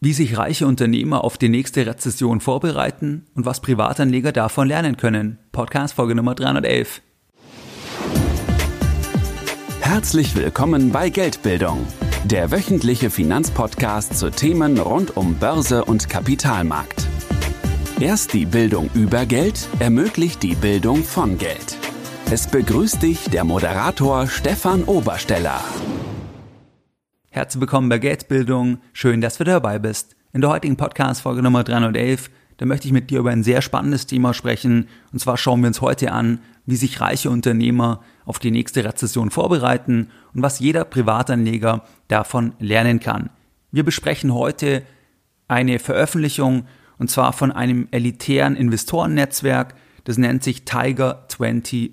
wie sich reiche Unternehmer auf die nächste Rezession vorbereiten und was Privatanleger davon lernen können. Podcast Folge Nummer 311. Herzlich willkommen bei Geldbildung, der wöchentliche Finanzpodcast zu Themen rund um Börse und Kapitalmarkt. Erst die Bildung über Geld ermöglicht die Bildung von Geld. Es begrüßt dich der Moderator Stefan Obersteller. Herzlich willkommen bei Geldbildung. Schön, dass du dabei bist. In der heutigen Podcast-Folge Nummer 311, da möchte ich mit dir über ein sehr spannendes Thema sprechen. Und zwar schauen wir uns heute an, wie sich reiche Unternehmer auf die nächste Rezession vorbereiten und was jeder Privatanleger davon lernen kann. Wir besprechen heute eine Veröffentlichung und zwar von einem elitären Investorennetzwerk, das nennt sich Tiger 21.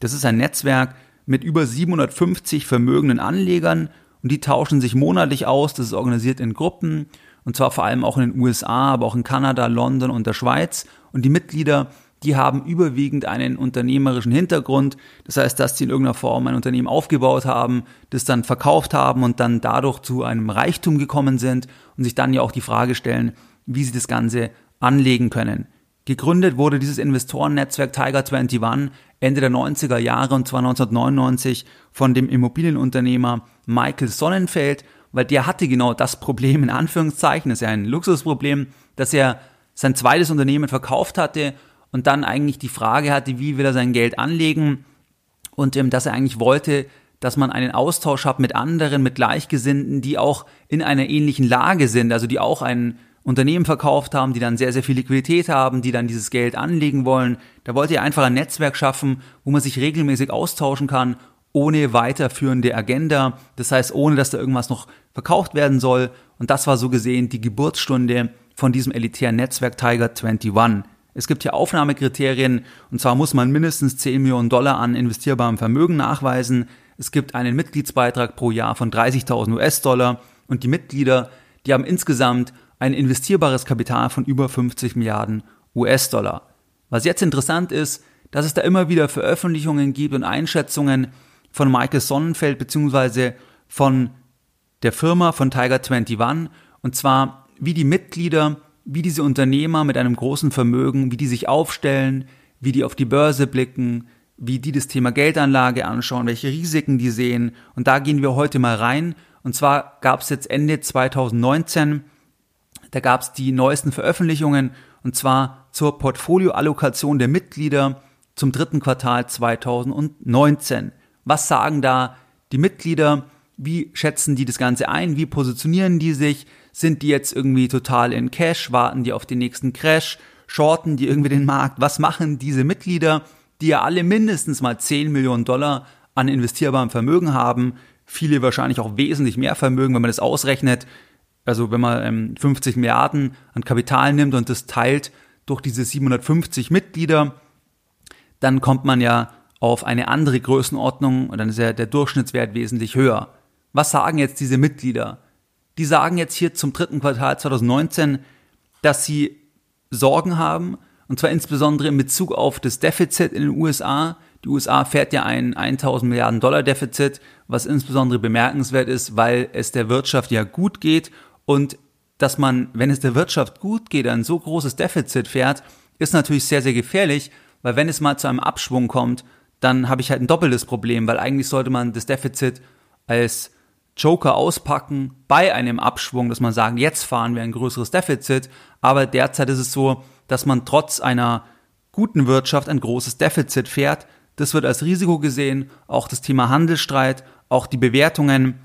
Das ist ein Netzwerk mit über 750 vermögenden Anlegern und die tauschen sich monatlich aus. Das ist organisiert in Gruppen und zwar vor allem auch in den USA, aber auch in Kanada, London und der Schweiz. Und die Mitglieder, die haben überwiegend einen unternehmerischen Hintergrund. Das heißt, dass sie in irgendeiner Form ein Unternehmen aufgebaut haben, das dann verkauft haben und dann dadurch zu einem Reichtum gekommen sind und sich dann ja auch die Frage stellen, wie sie das Ganze anlegen können. Gegründet wurde dieses Investorennetzwerk Tiger 21 Ende der 90er Jahre und zwar 1999 von dem Immobilienunternehmer Michael Sonnenfeld, weil der hatte genau das Problem in Anführungszeichen, das ist ja ein Luxusproblem, dass er sein zweites Unternehmen verkauft hatte und dann eigentlich die Frage hatte, wie will er sein Geld anlegen und ähm, dass er eigentlich wollte, dass man einen Austausch hat mit anderen, mit Gleichgesinnten, die auch in einer ähnlichen Lage sind, also die auch einen Unternehmen verkauft haben, die dann sehr, sehr viel Liquidität haben, die dann dieses Geld anlegen wollen. Da wollte er einfach ein Netzwerk schaffen, wo man sich regelmäßig austauschen kann, ohne weiterführende Agenda. Das heißt, ohne dass da irgendwas noch verkauft werden soll. Und das war so gesehen die Geburtsstunde von diesem elitären Netzwerk Tiger 21. Es gibt hier Aufnahmekriterien, und zwar muss man mindestens 10 Millionen Dollar an investierbarem Vermögen nachweisen. Es gibt einen Mitgliedsbeitrag pro Jahr von 30.000 US-Dollar und die Mitglieder, die haben insgesamt ein investierbares Kapital von über 50 Milliarden US-Dollar. Was jetzt interessant ist, dass es da immer wieder Veröffentlichungen gibt und Einschätzungen von Michael Sonnenfeld beziehungsweise von der Firma von Tiger 21 und zwar wie die Mitglieder, wie diese Unternehmer mit einem großen Vermögen, wie die sich aufstellen, wie die auf die Börse blicken, wie die das Thema Geldanlage anschauen, welche Risiken die sehen. Und da gehen wir heute mal rein. Und zwar gab es jetzt Ende 2019 da gab es die neuesten Veröffentlichungen und zwar zur Portfolioallokation der Mitglieder zum dritten Quartal 2019. Was sagen da die Mitglieder? Wie schätzen die das Ganze ein? Wie positionieren die sich? Sind die jetzt irgendwie total in Cash? Warten die auf den nächsten Crash? Shorten die irgendwie den Markt? Was machen diese Mitglieder, die ja alle mindestens mal 10 Millionen Dollar an investierbarem Vermögen haben? Viele wahrscheinlich auch wesentlich mehr Vermögen, wenn man das ausrechnet also wenn man ähm, 50 Milliarden an Kapital nimmt und das teilt durch diese 750 Mitglieder, dann kommt man ja auf eine andere Größenordnung und dann ist ja der Durchschnittswert wesentlich höher. Was sagen jetzt diese Mitglieder? Die sagen jetzt hier zum dritten Quartal 2019, dass sie Sorgen haben, und zwar insbesondere in Bezug auf das Defizit in den USA. Die USA fährt ja ein 1000 Milliarden Dollar Defizit, was insbesondere bemerkenswert ist, weil es der Wirtschaft ja gut geht und dass man, wenn es der Wirtschaft gut geht, ein so großes Defizit fährt, ist natürlich sehr, sehr gefährlich, weil wenn es mal zu einem Abschwung kommt, dann habe ich halt ein doppeltes Problem, weil eigentlich sollte man das Defizit als Joker auspacken bei einem Abschwung, dass man sagen, jetzt fahren wir ein größeres Defizit, aber derzeit ist es so, dass man trotz einer guten Wirtschaft ein großes Defizit fährt. Das wird als Risiko gesehen, auch das Thema Handelsstreit, auch die Bewertungen.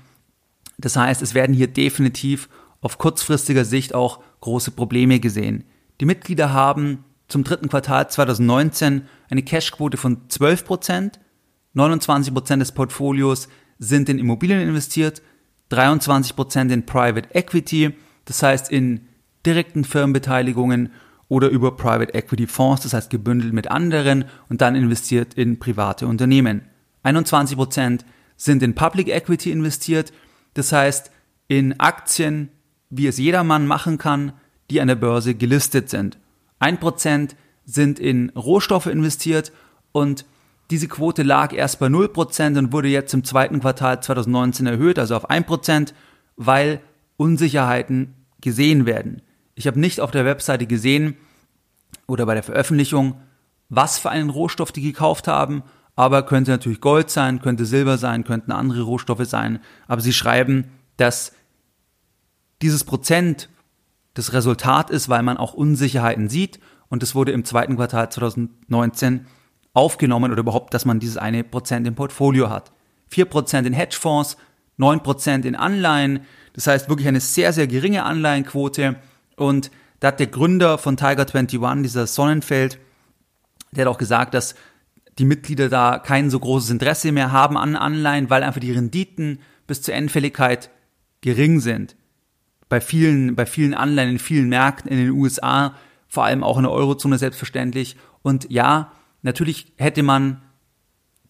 Das heißt, es werden hier definitiv auf kurzfristiger Sicht auch große Probleme gesehen. Die Mitglieder haben zum dritten Quartal 2019 eine Cashquote von 12 Prozent, 29 Prozent des Portfolios sind in Immobilien investiert, 23 Prozent in Private Equity, das heißt in direkten Firmenbeteiligungen oder über Private Equity Fonds, das heißt gebündelt mit anderen und dann investiert in private Unternehmen. 21 Prozent sind in Public Equity investiert, das heißt in Aktien, wie es jedermann machen kann, die an der Börse gelistet sind. Ein Prozent sind in Rohstoffe investiert und diese Quote lag erst bei 0% und wurde jetzt im zweiten Quartal 2019 erhöht, also auf 1%, weil Unsicherheiten gesehen werden. Ich habe nicht auf der Webseite gesehen oder bei der Veröffentlichung, was für einen Rohstoff die gekauft haben, aber könnte natürlich Gold sein, könnte Silber sein, könnten andere Rohstoffe sein. Aber sie schreiben, dass dieses Prozent das Resultat ist, weil man auch Unsicherheiten sieht. Und es wurde im zweiten Quartal 2019 aufgenommen oder überhaupt, dass man dieses eine Prozent im Portfolio hat. Vier Prozent in Hedgefonds, neun Prozent in Anleihen. Das heißt wirklich eine sehr, sehr geringe Anleihenquote. Und da hat der Gründer von Tiger 21, dieser Sonnenfeld, der hat auch gesagt, dass die Mitglieder da kein so großes Interesse mehr haben an Anleihen, weil einfach die Renditen bis zur Endfälligkeit gering sind. Bei vielen, bei vielen Anleihen in vielen Märkten in den USA, vor allem auch in der Eurozone selbstverständlich. Und ja, natürlich hätte man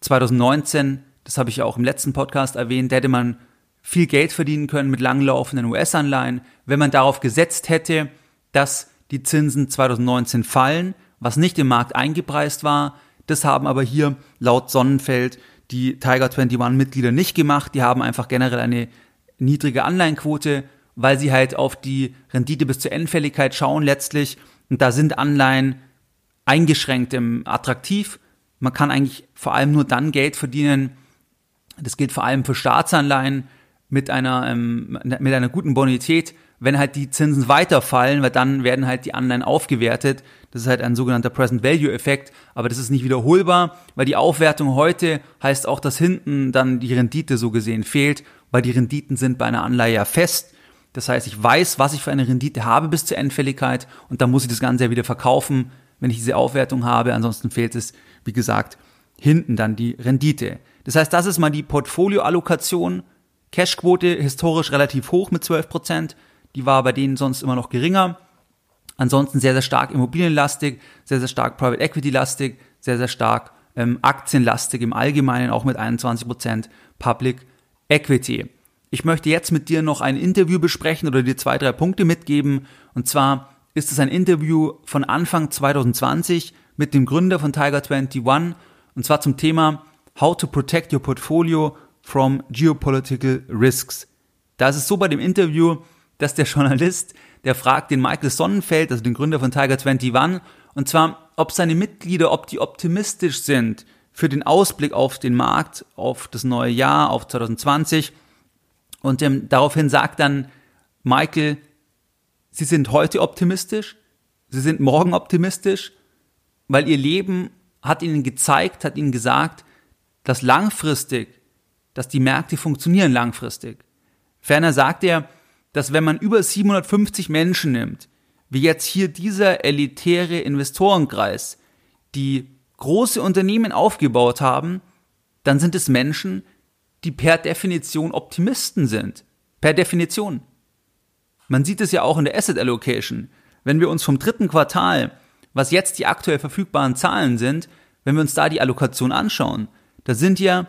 2019, das habe ich ja auch im letzten Podcast erwähnt, hätte man viel Geld verdienen können mit langlaufenden US-Anleihen, wenn man darauf gesetzt hätte, dass die Zinsen 2019 fallen, was nicht im Markt eingepreist war. Das haben aber hier laut Sonnenfeld die Tiger 21 Mitglieder nicht gemacht. Die haben einfach generell eine niedrige Anleihenquote, weil sie halt auf die Rendite bis zur Endfälligkeit schauen letztlich. Und da sind Anleihen eingeschränkt im attraktiv. Man kann eigentlich vor allem nur dann Geld verdienen. Das gilt vor allem für Staatsanleihen mit einer, ähm, mit einer guten Bonität, wenn halt die Zinsen weiterfallen, weil dann werden halt die Anleihen aufgewertet. Das ist halt ein sogenannter Present Value Effekt, aber das ist nicht wiederholbar, weil die Aufwertung heute heißt auch, dass hinten dann die Rendite so gesehen fehlt, weil die Renditen sind bei einer Anleihe ja fest. Das heißt, ich weiß, was ich für eine Rendite habe bis zur Endfälligkeit und dann muss ich das Ganze ja wieder verkaufen, wenn ich diese Aufwertung habe. Ansonsten fehlt es, wie gesagt, hinten dann die Rendite. Das heißt, das ist mal die Portfolioallokation. Cashquote historisch relativ hoch mit 12 Prozent. Die war bei denen sonst immer noch geringer. Ansonsten sehr, sehr stark immobilienlastig, sehr, sehr stark Private Equity lastig, sehr, sehr stark ähm, aktienlastig im Allgemeinen, auch mit 21 Prozent Public Equity. Ich möchte jetzt mit dir noch ein Interview besprechen oder dir zwei, drei Punkte mitgeben. Und zwar ist es ein Interview von Anfang 2020 mit dem Gründer von Tiger 21 und zwar zum Thema How to Protect Your Portfolio from Geopolitical Risks. Da ist es so bei dem Interview, dass der Journalist, der fragt den Michael Sonnenfeld, also den Gründer von Tiger 21, und zwar, ob seine Mitglieder, ob die optimistisch sind für den Ausblick auf den Markt, auf das neue Jahr, auf 2020. Und ähm, daraufhin sagt dann Michael, sie sind heute optimistisch, sie sind morgen optimistisch, weil ihr Leben hat ihnen gezeigt, hat ihnen gesagt, dass langfristig, dass die Märkte funktionieren langfristig. Ferner sagt er, dass wenn man über 750 Menschen nimmt, wie jetzt hier dieser elitäre Investorenkreis, die große Unternehmen aufgebaut haben, dann sind es Menschen, die per Definition Optimisten sind. Per Definition. Man sieht es ja auch in der Asset Allocation. Wenn wir uns vom dritten Quartal, was jetzt die aktuell verfügbaren Zahlen sind, wenn wir uns da die Allokation anschauen, da sind ja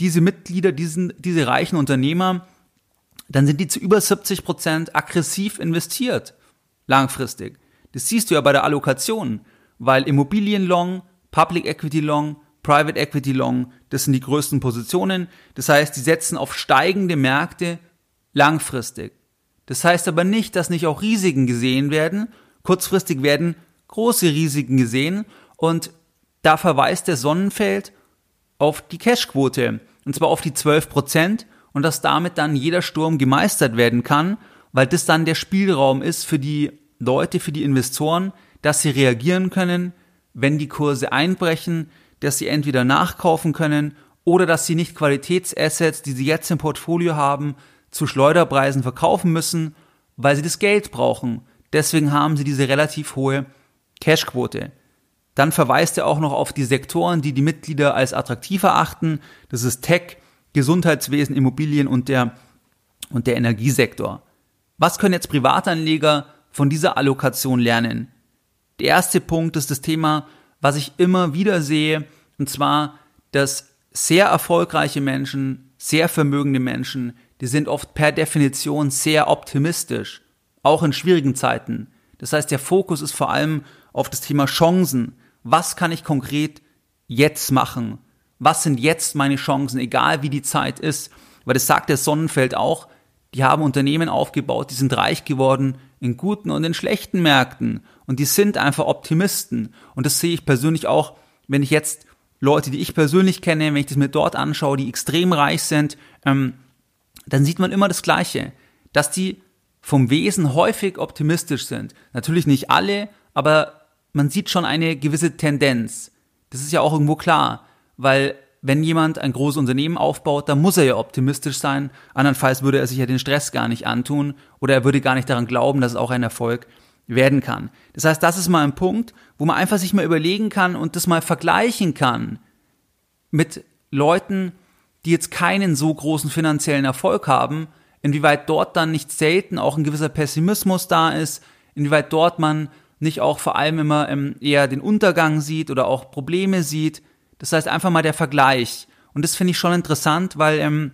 diese Mitglieder, diesen, diese reichen Unternehmer dann sind die zu über 70 Prozent aggressiv investiert, langfristig. Das siehst du ja bei der Allokation, weil Immobilien Long, Public Equity Long, Private Equity Long, das sind die größten Positionen. Das heißt, die setzen auf steigende Märkte langfristig. Das heißt aber nicht, dass nicht auch Risiken gesehen werden. Kurzfristig werden große Risiken gesehen und da verweist der Sonnenfeld auf die Cashquote und zwar auf die 12 Prozent und dass damit dann jeder Sturm gemeistert werden kann, weil das dann der Spielraum ist für die Leute, für die Investoren, dass sie reagieren können, wenn die Kurse einbrechen, dass sie entweder nachkaufen können oder dass sie nicht Qualitätsassets, die sie jetzt im Portfolio haben, zu Schleuderpreisen verkaufen müssen, weil sie das Geld brauchen. Deswegen haben sie diese relativ hohe Cashquote. Dann verweist er auch noch auf die Sektoren, die die Mitglieder als attraktiv erachten. Das ist Tech, Gesundheitswesen, Immobilien und der, und der Energiesektor. Was können jetzt Privatanleger von dieser Allokation lernen? Der erste Punkt ist das Thema, was ich immer wieder sehe, und zwar, dass sehr erfolgreiche Menschen, sehr vermögende Menschen, die sind oft per Definition sehr optimistisch, auch in schwierigen Zeiten. Das heißt, der Fokus ist vor allem auf das Thema Chancen. Was kann ich konkret jetzt machen? was sind jetzt meine Chancen, egal wie die Zeit ist. Weil das sagt der Sonnenfeld auch, die haben Unternehmen aufgebaut, die sind reich geworden in guten und in schlechten Märkten und die sind einfach Optimisten und das sehe ich persönlich auch, wenn ich jetzt Leute, die ich persönlich kenne, wenn ich das mir dort anschaue, die extrem reich sind, ähm, dann sieht man immer das Gleiche, dass die vom Wesen häufig optimistisch sind. Natürlich nicht alle, aber man sieht schon eine gewisse Tendenz. Das ist ja auch irgendwo klar, weil wenn jemand ein großes Unternehmen aufbaut, dann muss er ja optimistisch sein. Andernfalls würde er sich ja den Stress gar nicht antun oder er würde gar nicht daran glauben, dass es auch ein Erfolg werden kann. Das heißt, das ist mal ein Punkt, wo man einfach sich mal überlegen kann und das mal vergleichen kann mit Leuten, die jetzt keinen so großen finanziellen Erfolg haben, inwieweit dort dann nicht selten auch ein gewisser Pessimismus da ist, inwieweit dort man nicht auch vor allem immer ähm, eher den Untergang sieht oder auch Probleme sieht. Das heißt einfach mal der Vergleich. Und das finde ich schon interessant, weil ähm,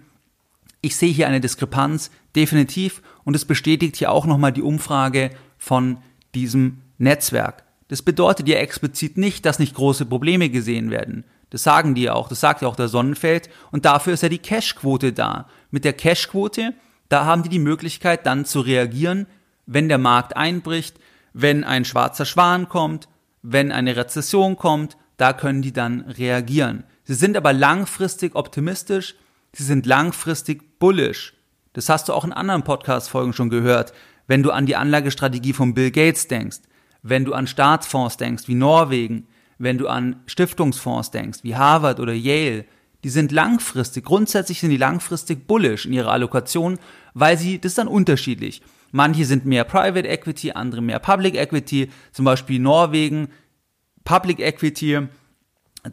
ich sehe hier eine Diskrepanz, definitiv. Und es bestätigt hier auch nochmal die Umfrage von diesem Netzwerk. Das bedeutet ja explizit nicht, dass nicht große Probleme gesehen werden. Das sagen die ja auch, das sagt ja auch der Sonnenfeld. Und dafür ist ja die Cashquote da. Mit der Cashquote, da haben die die Möglichkeit dann zu reagieren, wenn der Markt einbricht, wenn ein schwarzer Schwan kommt, wenn eine Rezession kommt, da können die dann reagieren. Sie sind aber langfristig optimistisch, sie sind langfristig bullish. Das hast du auch in anderen Podcast-Folgen schon gehört, wenn du an die Anlagestrategie von Bill Gates denkst, wenn du an Staatsfonds denkst wie Norwegen, wenn du an Stiftungsfonds denkst wie Harvard oder Yale, die sind langfristig, grundsätzlich sind die langfristig bullish in ihrer Allokation, weil sie, das ist dann unterschiedlich. Manche sind mehr Private Equity, andere mehr Public Equity, zum Beispiel Norwegen Public Equity,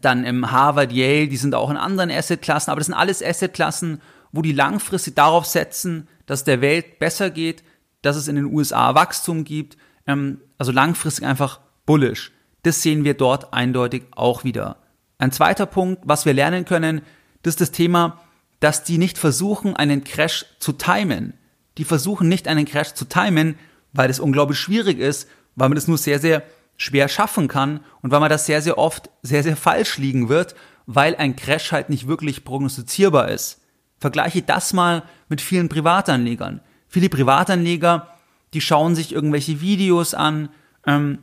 dann im Harvard, Yale, die sind auch in anderen Assetklassen, aber das sind alles Assetklassen, wo die langfristig darauf setzen, dass der Welt besser geht, dass es in den USA Wachstum gibt, ähm, also langfristig einfach bullish. Das sehen wir dort eindeutig auch wieder. Ein zweiter Punkt, was wir lernen können, das ist das Thema, dass die nicht versuchen, einen Crash zu timen. Die versuchen nicht, einen Crash zu timen, weil das unglaublich schwierig ist, weil man das nur sehr, sehr schwer schaffen kann und weil man das sehr, sehr oft sehr, sehr falsch liegen wird, weil ein Crash halt nicht wirklich prognostizierbar ist. Vergleiche das mal mit vielen Privatanlegern. Viele Privatanleger, die schauen sich irgendwelche Videos an, ähm,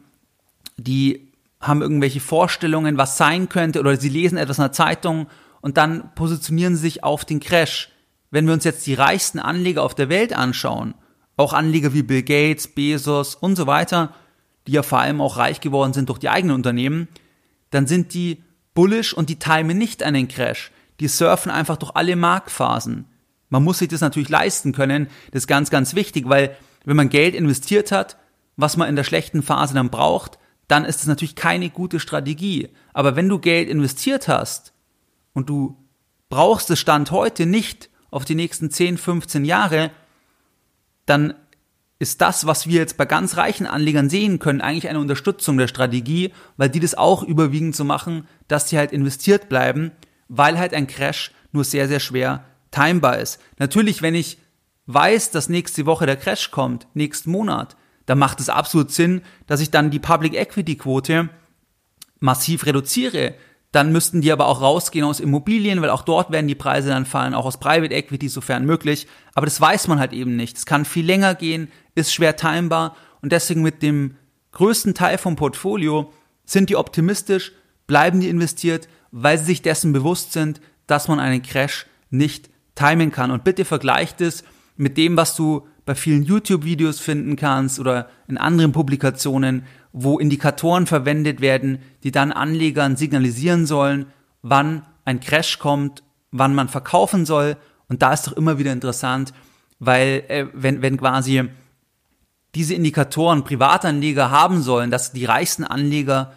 die haben irgendwelche Vorstellungen, was sein könnte, oder sie lesen etwas in der Zeitung und dann positionieren sie sich auf den Crash. Wenn wir uns jetzt die reichsten Anleger auf der Welt anschauen, auch Anleger wie Bill Gates, Bezos und so weiter, die ja vor allem auch reich geworden sind durch die eigenen Unternehmen, dann sind die bullish und die timen nicht einen Crash. Die surfen einfach durch alle Marktphasen. Man muss sich das natürlich leisten können. Das ist ganz, ganz wichtig, weil wenn man Geld investiert hat, was man in der schlechten Phase dann braucht, dann ist es natürlich keine gute Strategie. Aber wenn du Geld investiert hast und du brauchst es Stand heute nicht auf die nächsten 10, 15 Jahre, dann ist das, was wir jetzt bei ganz reichen Anlegern sehen können, eigentlich eine Unterstützung der Strategie, weil die das auch überwiegend so machen, dass sie halt investiert bleiben, weil halt ein Crash nur sehr, sehr schwer timebar ist. Natürlich, wenn ich weiß, dass nächste Woche der Crash kommt, nächsten Monat, dann macht es absolut Sinn, dass ich dann die Public Equity Quote massiv reduziere, dann müssten die aber auch rausgehen aus Immobilien, weil auch dort werden die Preise dann fallen, auch aus Private Equity, sofern möglich. Aber das weiß man halt eben nicht. Es kann viel länger gehen, ist schwer timbar und deswegen mit dem größten Teil vom Portfolio sind die optimistisch, bleiben die investiert, weil sie sich dessen bewusst sind, dass man einen Crash nicht timen kann. Und bitte vergleicht es mit dem, was du bei vielen YouTube-Videos finden kannst oder in anderen Publikationen, wo Indikatoren verwendet werden, die dann Anlegern signalisieren sollen, wann ein Crash kommt, wann man verkaufen soll. Und da ist doch immer wieder interessant, weil äh, wenn, wenn quasi diese Indikatoren Privatanleger haben sollen, dass die reichsten Anleger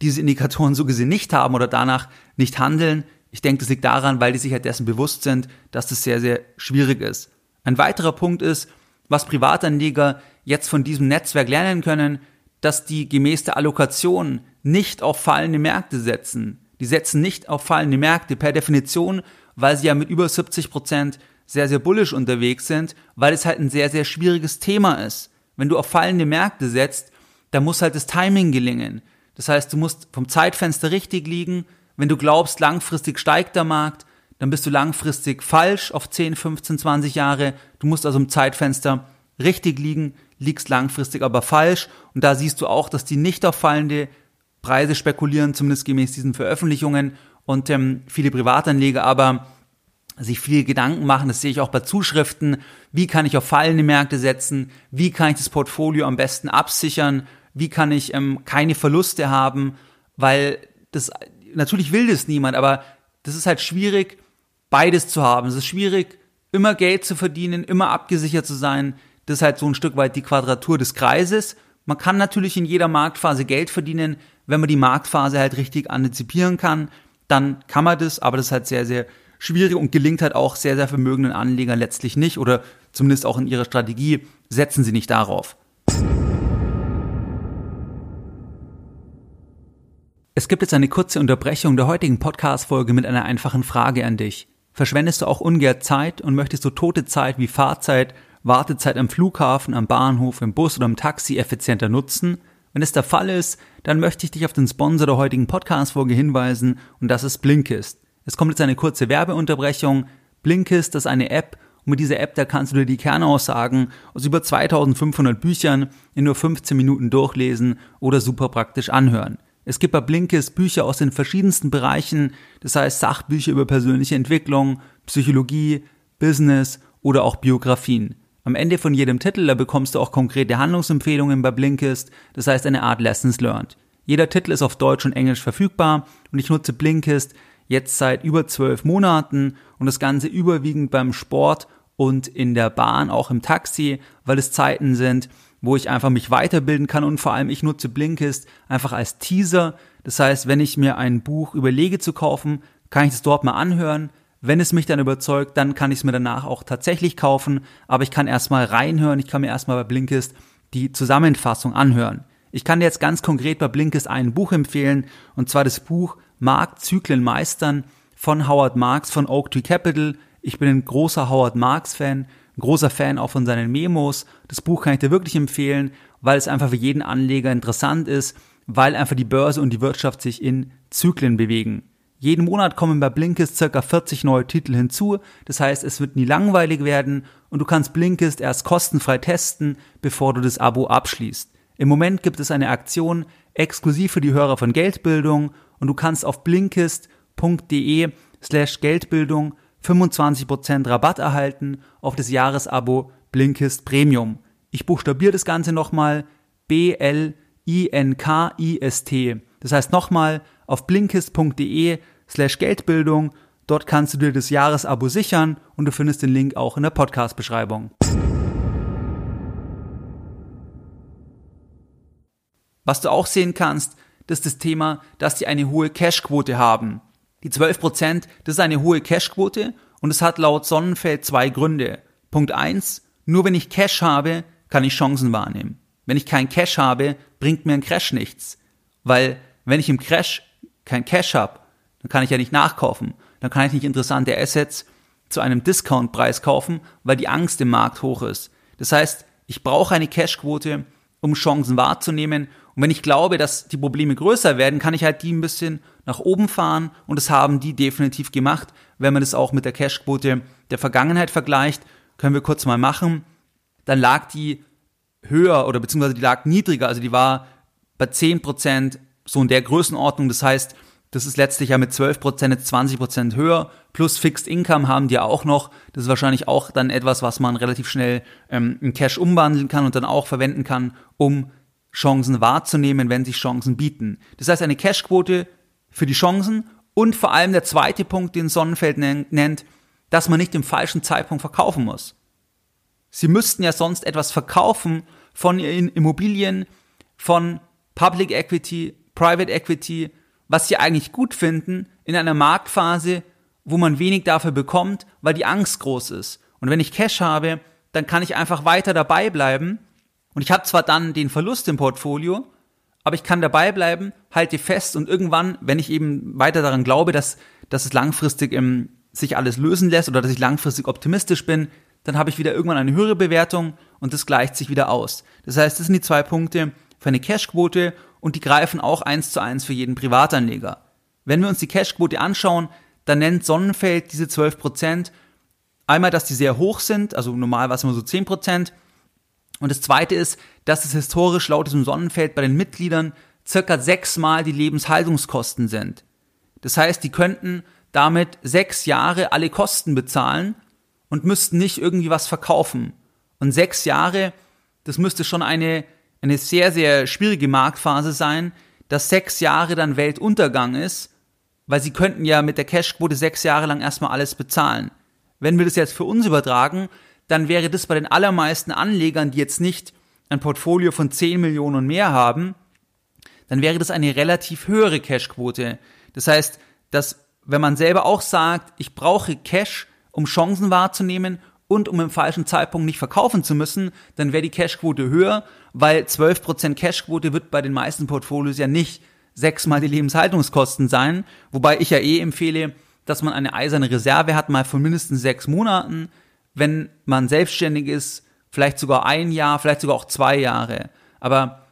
diese Indikatoren so gesehen nicht haben oder danach nicht handeln. Ich denke, das liegt daran, weil die sich halt dessen bewusst sind, dass das sehr, sehr schwierig ist. Ein weiterer Punkt ist, was Privatanleger jetzt von diesem Netzwerk lernen können, dass die gemäß der Allokation nicht auf fallende Märkte setzen. Die setzen nicht auf fallende Märkte per Definition, weil sie ja mit über 70 Prozent sehr, sehr bullisch unterwegs sind, weil es halt ein sehr, sehr schwieriges Thema ist. Wenn du auf fallende Märkte setzt, dann muss halt das Timing gelingen. Das heißt, du musst vom Zeitfenster richtig liegen. Wenn du glaubst, langfristig steigt der Markt, dann bist du langfristig falsch auf 10, 15, 20 Jahre. Du musst also im Zeitfenster richtig liegen, liegst langfristig aber falsch. Und da siehst du auch, dass die nicht auf fallende Preise spekulieren, zumindest gemäß diesen Veröffentlichungen. Und ähm, viele Privatanleger aber sich viel Gedanken machen, das sehe ich auch bei Zuschriften, wie kann ich auf fallende Märkte setzen, wie kann ich das Portfolio am besten absichern, wie kann ich ähm, keine Verluste haben, weil das, natürlich will das niemand, aber das ist halt schwierig, beides zu haben. Es ist schwierig, immer Geld zu verdienen, immer abgesichert zu sein. Das ist halt so ein Stück weit die Quadratur des Kreises. Man kann natürlich in jeder Marktphase Geld verdienen, wenn man die Marktphase halt richtig antizipieren kann, dann kann man das, aber das ist halt sehr, sehr schwierig und gelingt halt auch sehr, sehr vermögenden Anlegern letztlich nicht oder zumindest auch in ihrer Strategie setzen sie nicht darauf. Es gibt jetzt eine kurze Unterbrechung der heutigen Podcast-Folge mit einer einfachen Frage an dich. Verschwendest du auch ungern Zeit und möchtest du tote Zeit wie Fahrzeit, Wartezeit am Flughafen, am Bahnhof, im Bus oder im Taxi effizienter nutzen? Wenn es der Fall ist, dann möchte ich dich auf den Sponsor der heutigen Podcast-Folge hinweisen und das ist Blinkist. Es kommt jetzt eine kurze Werbeunterbrechung. Blinkist, ist eine App und mit dieser App, da kannst du dir die Kernaussagen aus über 2500 Büchern in nur 15 Minuten durchlesen oder super praktisch anhören. Es gibt bei Blinkist Bücher aus den verschiedensten Bereichen, das heißt Sachbücher über persönliche Entwicklung, Psychologie, Business oder auch Biografien. Am Ende von jedem Titel, da bekommst du auch konkrete Handlungsempfehlungen bei Blinkist, das heißt eine Art Lessons Learned. Jeder Titel ist auf Deutsch und Englisch verfügbar und ich nutze Blinkist jetzt seit über zwölf Monaten und das Ganze überwiegend beim Sport und in der Bahn, auch im Taxi, weil es Zeiten sind, wo ich einfach mich weiterbilden kann und vor allem ich nutze Blinkist einfach als Teaser. Das heißt, wenn ich mir ein Buch überlege zu kaufen, kann ich es dort mal anhören. Wenn es mich dann überzeugt, dann kann ich es mir danach auch tatsächlich kaufen, aber ich kann erstmal reinhören, ich kann mir erstmal bei Blinkist die Zusammenfassung anhören. Ich kann dir jetzt ganz konkret bei Blinkist ein Buch empfehlen, und zwar das Buch Marktzyklen meistern von Howard Marks von Oak Tree Capital. Ich bin ein großer Howard Marks Fan, ein großer Fan auch von seinen Memos. Das Buch kann ich dir wirklich empfehlen, weil es einfach für jeden Anleger interessant ist, weil einfach die Börse und die Wirtschaft sich in Zyklen bewegen. Jeden Monat kommen bei Blinkist circa 40 neue Titel hinzu. Das heißt, es wird nie langweilig werden und du kannst Blinkist erst kostenfrei testen, bevor du das Abo abschließt. Im Moment gibt es eine Aktion exklusiv für die Hörer von Geldbildung und du kannst auf blinkist.de slash Geldbildung 25% Rabatt erhalten auf das Jahresabo Blinkist Premium. Ich buchstabiere das Ganze nochmal B-L-I-N-K-I-S-T. Das heißt nochmal auf blinkist.de slash Geldbildung. Dort kannst du dir das Jahresabo sichern und du findest den Link auch in der Podcast-Beschreibung. Was du auch sehen kannst, das ist das Thema, dass die eine hohe Cashquote haben. Die 12%, das ist eine hohe Cashquote und es hat laut Sonnenfeld zwei Gründe. Punkt eins: nur wenn ich Cash habe, kann ich Chancen wahrnehmen. Wenn ich kein Cash habe, bringt mir ein Crash nichts. Weil wenn ich im Crash kein Cash habe, dann kann ich ja nicht nachkaufen. Dann kann ich nicht interessante Assets zu einem Discountpreis kaufen, weil die Angst im Markt hoch ist. Das heißt, ich brauche eine Cashquote, um Chancen wahrzunehmen und wenn ich glaube, dass die Probleme größer werden, kann ich halt die ein bisschen nach oben fahren und das haben die definitiv gemacht. Wenn man das auch mit der Cashquote der Vergangenheit vergleicht, können wir kurz mal machen, dann lag die höher oder beziehungsweise die lag niedriger, also die war bei 10% so in der Größenordnung. Das heißt, das ist letztlich ja mit 12% jetzt 20% höher. Plus Fixed Income haben die auch noch. Das ist wahrscheinlich auch dann etwas, was man relativ schnell ähm, in Cash umwandeln kann und dann auch verwenden kann, um Chancen wahrzunehmen, wenn sich Chancen bieten. Das heißt, eine Cashquote für die Chancen und vor allem der zweite Punkt, den Sonnenfeld nennt, dass man nicht im falschen Zeitpunkt verkaufen muss. Sie müssten ja sonst etwas verkaufen von ihren Immobilien, von Public Equity, Private Equity, was sie eigentlich gut finden in einer Marktphase, wo man wenig dafür bekommt, weil die Angst groß ist. Und wenn ich Cash habe, dann kann ich einfach weiter dabei bleiben und ich habe zwar dann den Verlust im Portfolio, aber ich kann dabei bleiben, halte fest und irgendwann, wenn ich eben weiter daran glaube, dass, dass es langfristig im, sich alles lösen lässt oder dass ich langfristig optimistisch bin, dann habe ich wieder irgendwann eine höhere Bewertung und das gleicht sich wieder aus. Das heißt, das sind die zwei Punkte für eine Cashquote und die greifen auch eins zu eins für jeden Privatanleger. Wenn wir uns die Cashquote anschauen, dann nennt Sonnenfeld diese 12% einmal, dass die sehr hoch sind, also normal war es immer so 10%. Und das zweite ist, dass es historisch laut diesem Sonnenfeld bei den Mitgliedern circa sechsmal die Lebenshaltungskosten sind. Das heißt, die könnten damit sechs Jahre alle Kosten bezahlen und müssten nicht irgendwie was verkaufen. Und sechs Jahre, das müsste schon eine, eine sehr, sehr schwierige Marktphase sein, dass sechs Jahre dann Weltuntergang ist, weil sie könnten ja mit der Cashquote sechs Jahre lang erstmal alles bezahlen. Wenn wir das jetzt für uns übertragen, dann wäre das bei den allermeisten Anlegern, die jetzt nicht ein Portfolio von 10 Millionen und mehr haben, dann wäre das eine relativ höhere Cashquote. Das heißt, dass wenn man selber auch sagt, ich brauche Cash, um Chancen wahrzunehmen und um im falschen Zeitpunkt nicht verkaufen zu müssen, dann wäre die Cashquote höher, weil 12% Cashquote wird bei den meisten Portfolios ja nicht sechsmal die Lebenshaltungskosten sein, wobei ich ja eh empfehle, dass man eine eiserne Reserve hat, mal von mindestens sechs Monaten, wenn man selbstständig ist, vielleicht sogar ein Jahr, vielleicht sogar auch zwei Jahre. Aber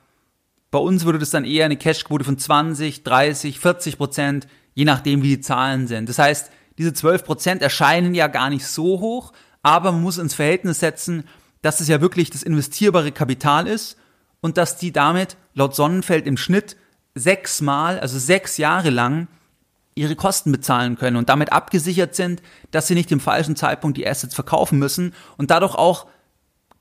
bei uns würde das dann eher eine Cashquote von 20, 30, 40 Prozent, je nachdem wie die Zahlen sind. Das heißt, diese 12 Prozent erscheinen ja gar nicht so hoch, aber man muss ins Verhältnis setzen, dass es ja wirklich das investierbare Kapital ist und dass die damit laut Sonnenfeld im Schnitt sechsmal, also sechs Jahre lang ihre Kosten bezahlen können und damit abgesichert sind, dass sie nicht im falschen Zeitpunkt die Assets verkaufen müssen und dadurch auch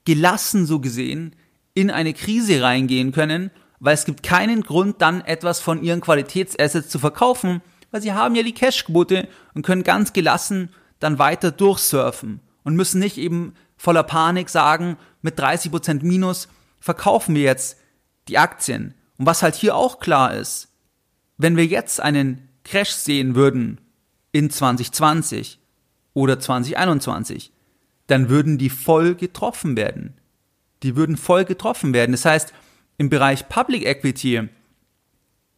gelassen so gesehen in eine Krise reingehen können, weil es gibt keinen Grund dann etwas von ihren Qualitätsassets zu verkaufen, weil sie haben ja die Cashquote und können ganz gelassen dann weiter durchsurfen und müssen nicht eben voller Panik sagen, mit 30% Minus verkaufen wir jetzt die Aktien. Und was halt hier auch klar ist, wenn wir jetzt einen Crash sehen würden in 2020 oder 2021, dann würden die voll getroffen werden. Die würden voll getroffen werden. Das heißt, im Bereich Public Equity,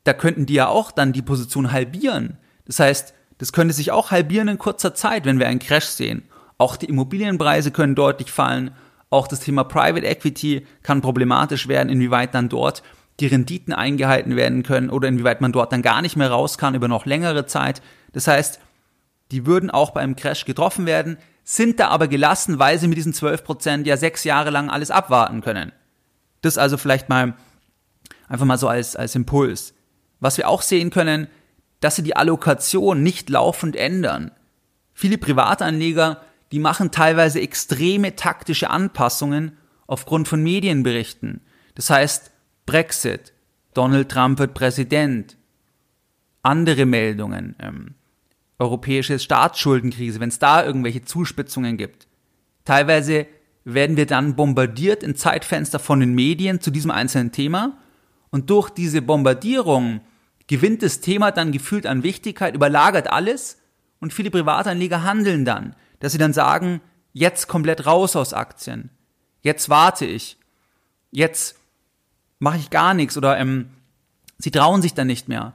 da könnten die ja auch dann die Position halbieren. Das heißt, das könnte sich auch halbieren in kurzer Zeit, wenn wir einen Crash sehen. Auch die Immobilienpreise können deutlich fallen. Auch das Thema Private Equity kann problematisch werden, inwieweit dann dort die Renditen eingehalten werden können oder inwieweit man dort dann gar nicht mehr raus kann über noch längere Zeit. Das heißt, die würden auch bei einem Crash getroffen werden, sind da aber gelassen, weil sie mit diesen 12% ja sechs Jahre lang alles abwarten können. Das also vielleicht mal einfach mal so als, als Impuls. Was wir auch sehen können, dass sie die Allokation nicht laufend ändern. Viele Privatanleger, die machen teilweise extreme taktische Anpassungen aufgrund von Medienberichten. Das heißt, Brexit, Donald Trump wird Präsident, andere Meldungen, ähm, europäische Staatsschuldenkrise, wenn es da irgendwelche Zuspitzungen gibt. Teilweise werden wir dann bombardiert in Zeitfenster von den Medien zu diesem einzelnen Thema. Und durch diese Bombardierung gewinnt das Thema dann gefühlt an Wichtigkeit, überlagert alles und viele Privatanleger handeln dann, dass sie dann sagen, jetzt komplett raus aus Aktien, jetzt warte ich, jetzt mache ich gar nichts oder ähm, sie trauen sich dann nicht mehr,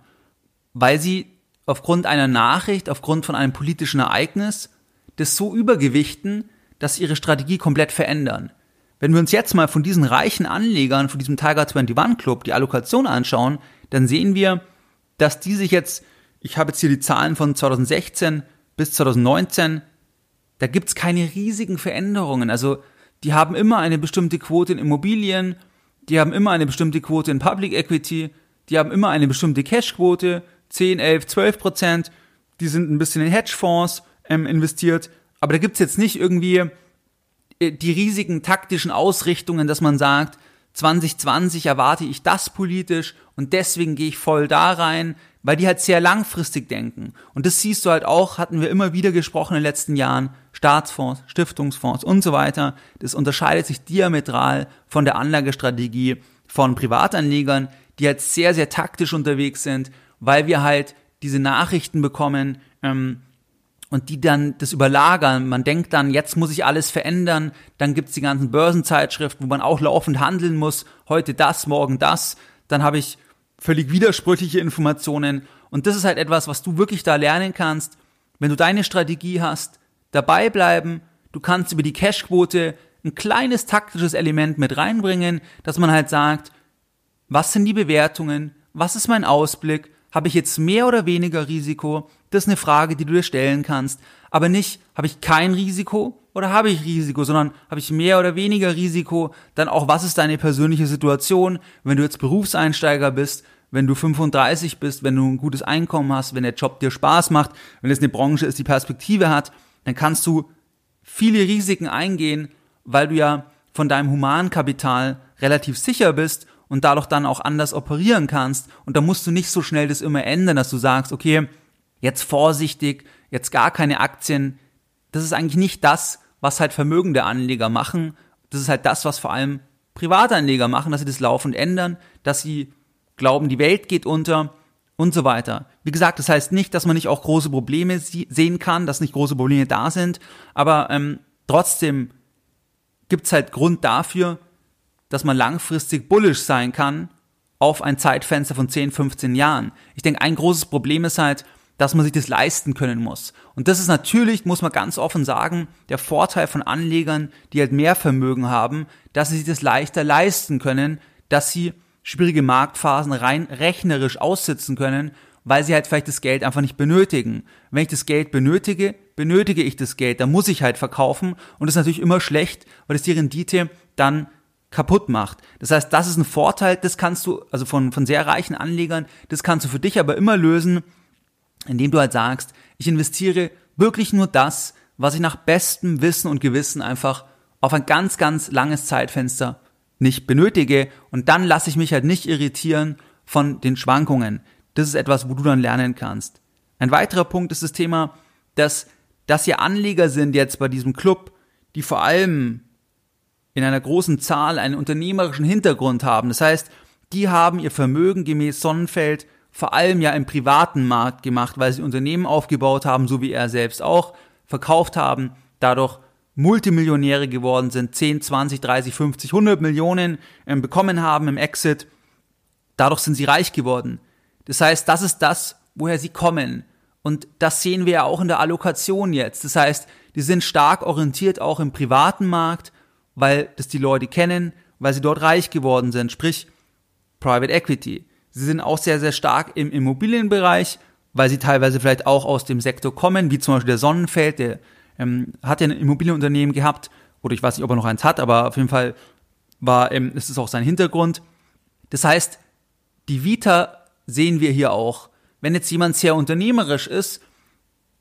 weil sie aufgrund einer Nachricht, aufgrund von einem politischen Ereignis das so übergewichten, dass sie ihre Strategie komplett verändern. Wenn wir uns jetzt mal von diesen reichen Anlegern, von diesem Tiger 21 Club die Allokation anschauen, dann sehen wir, dass die sich jetzt, ich habe jetzt hier die Zahlen von 2016 bis 2019, da gibt's keine riesigen Veränderungen. Also die haben immer eine bestimmte Quote in Immobilien, die haben immer eine bestimmte Quote in Public Equity, die haben immer eine bestimmte Cash-Quote, 10, 11, 12 Prozent, die sind ein bisschen in Hedgefonds ähm, investiert, aber da gibt's jetzt nicht irgendwie äh, die riesigen taktischen Ausrichtungen, dass man sagt, 2020 erwarte ich das politisch und deswegen gehe ich voll da rein, weil die halt sehr langfristig denken. Und das siehst du halt auch, hatten wir immer wieder gesprochen in den letzten Jahren, Staatsfonds, Stiftungsfonds und so weiter. Das unterscheidet sich diametral von der Anlagestrategie von Privatanlegern, die halt sehr, sehr taktisch unterwegs sind, weil wir halt diese Nachrichten bekommen, ähm, und die dann das überlagern. Man denkt dann, jetzt muss ich alles verändern. Dann gibt's die ganzen Börsenzeitschriften, wo man auch laufend handeln muss. Heute das, morgen das. Dann habe ich völlig widersprüchliche Informationen. Und das ist halt etwas, was du wirklich da lernen kannst. Wenn du deine Strategie hast, dabei bleiben. Du kannst über die Cashquote ein kleines taktisches Element mit reinbringen, dass man halt sagt, was sind die Bewertungen? Was ist mein Ausblick? habe ich jetzt mehr oder weniger Risiko? Das ist eine Frage, die du dir stellen kannst. Aber nicht, habe ich kein Risiko oder habe ich Risiko, sondern habe ich mehr oder weniger Risiko? Dann auch, was ist deine persönliche Situation, wenn du jetzt Berufseinsteiger bist? wenn du 35 bist, wenn du ein gutes Einkommen hast, wenn der Job dir Spaß macht, wenn es eine Branche ist, die Perspektive hat, dann kannst du viele Risiken eingehen, weil du ja von deinem Humankapital relativ sicher bist und dadurch dann auch anders operieren kannst. Und da musst du nicht so schnell das immer ändern, dass du sagst, okay, jetzt vorsichtig, jetzt gar keine Aktien. Das ist eigentlich nicht das, was halt vermögende Anleger machen. Das ist halt das, was vor allem Privatanleger machen, dass sie das laufend ändern, dass sie glauben, die Welt geht unter und so weiter. Wie gesagt, das heißt nicht, dass man nicht auch große Probleme sehen kann, dass nicht große Probleme da sind, aber ähm, trotzdem gibt's halt Grund dafür, dass man langfristig bullish sein kann auf ein Zeitfenster von 10, 15 Jahren. Ich denke, ein großes Problem ist halt, dass man sich das leisten können muss. Und das ist natürlich, muss man ganz offen sagen, der Vorteil von Anlegern, die halt mehr Vermögen haben, dass sie sich das leichter leisten können, dass sie schwierige Marktphasen rein rechnerisch aussitzen können, weil sie halt vielleicht das Geld einfach nicht benötigen. Wenn ich das Geld benötige, benötige ich das Geld, dann muss ich halt verkaufen und das ist natürlich immer schlecht, weil es die Rendite dann kaputt macht. Das heißt, das ist ein Vorteil, das kannst du, also von, von sehr reichen Anlegern, das kannst du für dich aber immer lösen, indem du halt sagst, ich investiere wirklich nur das, was ich nach bestem Wissen und Gewissen einfach auf ein ganz, ganz langes Zeitfenster nicht benötige und dann lasse ich mich halt nicht irritieren von den Schwankungen. Das ist etwas, wo du dann lernen kannst. Ein weiterer Punkt ist das Thema, dass, dass hier Anleger sind jetzt bei diesem Club, die vor allem in einer großen Zahl einen unternehmerischen Hintergrund haben. Das heißt, die haben ihr Vermögen gemäß Sonnenfeld vor allem ja im privaten Markt gemacht, weil sie Unternehmen aufgebaut haben, so wie er selbst auch, verkauft haben, dadurch Multimillionäre geworden sind, 10, 20, 30, 50, 100 Millionen ähm, bekommen haben im Exit. Dadurch sind sie reich geworden. Das heißt, das ist das, woher sie kommen. Und das sehen wir ja auch in der Allokation jetzt. Das heißt, die sind stark orientiert auch im privaten Markt, weil das die Leute kennen, weil sie dort reich geworden sind, sprich Private Equity. Sie sind auch sehr, sehr stark im Immobilienbereich, weil sie teilweise vielleicht auch aus dem Sektor kommen, wie zum Beispiel der Sonnenfeld, der ähm, hat ja ein Immobilienunternehmen gehabt, oder ich weiß nicht, ob er noch eins hat, aber auf jeden Fall war, ähm, ist es auch sein Hintergrund. Das heißt, die Vita sehen wir hier auch. Wenn jetzt jemand sehr unternehmerisch ist,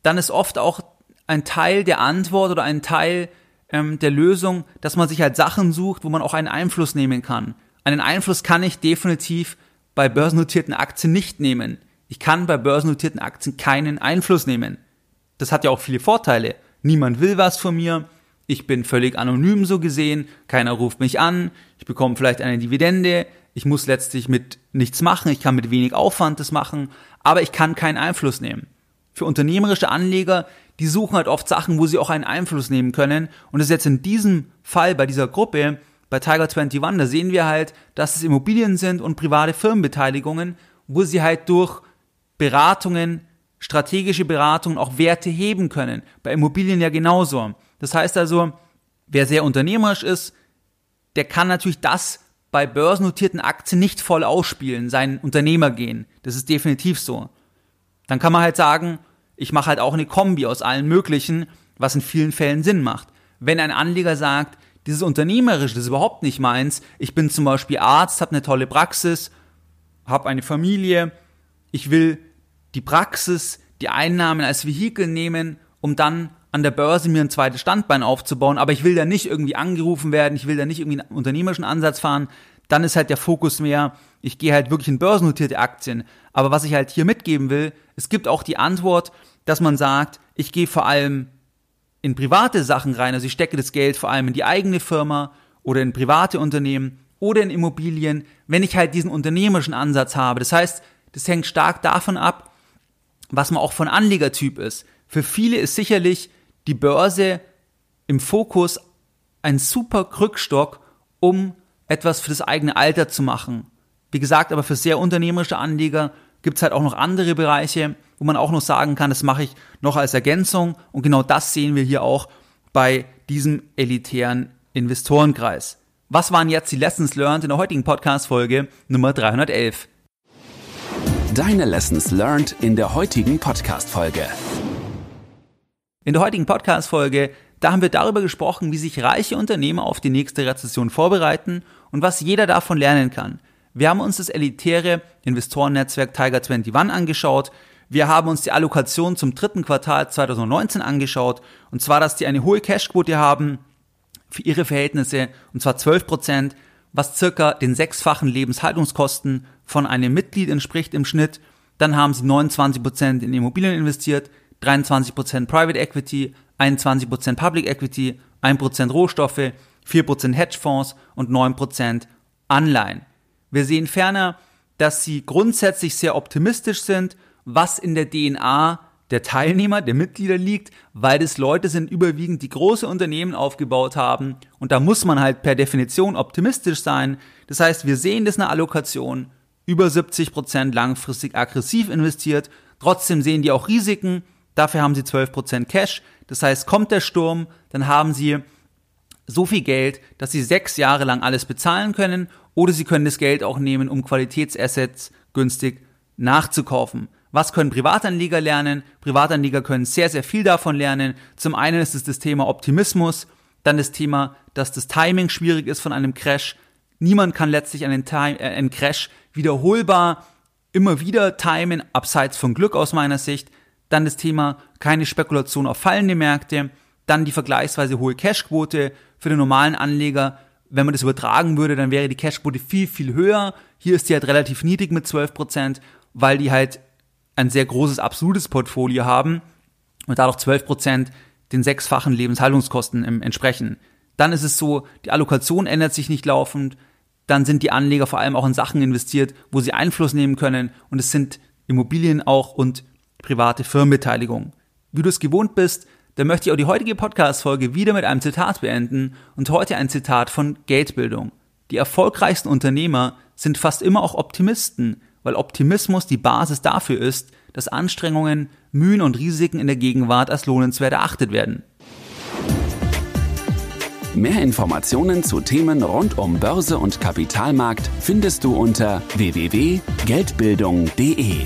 dann ist oft auch ein Teil der Antwort oder ein Teil ähm, der Lösung, dass man sich halt Sachen sucht, wo man auch einen Einfluss nehmen kann. Einen Einfluss kann ich definitiv bei börsennotierten Aktien nicht nehmen. Ich kann bei börsennotierten Aktien keinen Einfluss nehmen. Das hat ja auch viele Vorteile. Niemand will was von mir. Ich bin völlig anonym so gesehen. Keiner ruft mich an. Ich bekomme vielleicht eine Dividende. Ich muss letztlich mit nichts machen. Ich kann mit wenig Aufwand das machen. Aber ich kann keinen Einfluss nehmen. Für unternehmerische Anleger, die suchen halt oft Sachen, wo sie auch einen Einfluss nehmen können. Und das ist jetzt in diesem Fall bei dieser Gruppe, bei Tiger 21, da sehen wir halt, dass es Immobilien sind und private Firmenbeteiligungen, wo sie halt durch Beratungen strategische Beratung auch Werte heben können. Bei Immobilien ja genauso. Das heißt also, wer sehr unternehmerisch ist, der kann natürlich das bei börsennotierten Aktien nicht voll ausspielen, sein Unternehmer gehen. Das ist definitiv so. Dann kann man halt sagen, ich mache halt auch eine Kombi aus allen möglichen, was in vielen Fällen Sinn macht. Wenn ein Anleger sagt, dieses Unternehmerische, das ist überhaupt nicht meins, ich bin zum Beispiel Arzt, habe eine tolle Praxis, habe eine Familie, ich will die Praxis, die Einnahmen als Vehikel nehmen, um dann an der Börse mir ein zweites Standbein aufzubauen, aber ich will da nicht irgendwie angerufen werden, ich will da nicht irgendwie einen unternehmerischen Ansatz fahren, dann ist halt der Fokus mehr, ich gehe halt wirklich in börsennotierte Aktien. Aber was ich halt hier mitgeben will, es gibt auch die Antwort, dass man sagt, ich gehe vor allem in private Sachen rein, also ich stecke das Geld vor allem in die eigene Firma oder in private Unternehmen oder in Immobilien, wenn ich halt diesen unternehmerischen Ansatz habe. Das heißt, das hängt stark davon ab, was man auch von Anlegertyp ist. Für viele ist sicherlich die Börse im Fokus ein super Krückstock, um etwas für das eigene Alter zu machen. Wie gesagt, aber für sehr unternehmerische Anleger gibt es halt auch noch andere Bereiche, wo man auch noch sagen kann, das mache ich noch als Ergänzung. Und genau das sehen wir hier auch bei diesem elitären Investorenkreis. Was waren jetzt die Lessons learned in der heutigen Podcast-Folge Nummer 311? Deine Lessons learned in der heutigen Podcast-Folge. In der heutigen Podcast-Folge, da haben wir darüber gesprochen, wie sich reiche Unternehmer auf die nächste Rezession vorbereiten und was jeder davon lernen kann. Wir haben uns das elitäre Investorennetzwerk Tiger 21 angeschaut. Wir haben uns die Allokation zum dritten Quartal 2019 angeschaut. Und zwar, dass die eine hohe Cashquote haben für ihre Verhältnisse, und zwar 12 Prozent, was circa den sechsfachen Lebenshaltungskosten von einem Mitglied entspricht im Schnitt. Dann haben sie 29 Prozent in Immobilien investiert, 23 Prozent Private Equity, 21 Prozent Public Equity, 1 Prozent Rohstoffe, 4 Prozent Hedgefonds und 9 Prozent Anleihen. Wir sehen ferner, dass sie grundsätzlich sehr optimistisch sind, was in der DNA der Teilnehmer, der Mitglieder liegt, weil das Leute sind überwiegend, die große Unternehmen aufgebaut haben und da muss man halt per Definition optimistisch sein. Das heißt, wir sehen das in der Allokation, über 70 Prozent langfristig aggressiv investiert, trotzdem sehen die auch Risiken, dafür haben sie 12% Cash, das heißt, kommt der Sturm, dann haben sie so viel Geld, dass sie sechs Jahre lang alles bezahlen können oder sie können das Geld auch nehmen, um Qualitätsassets günstig nachzukaufen. Was können Privatanleger lernen? Privatanleger können sehr, sehr viel davon lernen. Zum einen ist es das Thema Optimismus, dann das Thema, dass das Timing schwierig ist von einem Crash. Niemand kann letztlich einen, Time, äh, einen Crash wiederholbar immer wieder timen, abseits von Glück aus meiner Sicht. Dann das Thema keine Spekulation auf fallende Märkte. Dann die vergleichsweise hohe Cashquote für den normalen Anleger. Wenn man das übertragen würde, dann wäre die Cashquote viel, viel höher. Hier ist die halt relativ niedrig mit 12 Prozent, weil die halt ein sehr großes absolutes Portfolio haben und dadurch 12 Prozent den sechsfachen Lebenshaltungskosten entsprechen. Dann ist es so, die Allokation ändert sich nicht laufend. Dann sind die Anleger vor allem auch in Sachen investiert, wo sie Einfluss nehmen können. Und es sind Immobilien auch und private Firmenbeteiligung. Wie du es gewohnt bist, dann möchte ich auch die heutige Podcast-Folge wieder mit einem Zitat beenden und heute ein Zitat von Geldbildung. Die erfolgreichsten Unternehmer sind fast immer auch Optimisten, weil Optimismus die Basis dafür ist, dass Anstrengungen, Mühen und Risiken in der Gegenwart als lohnenswert erachtet werden. Mehr Informationen zu Themen rund um Börse und Kapitalmarkt findest du unter www.geldbildung.de.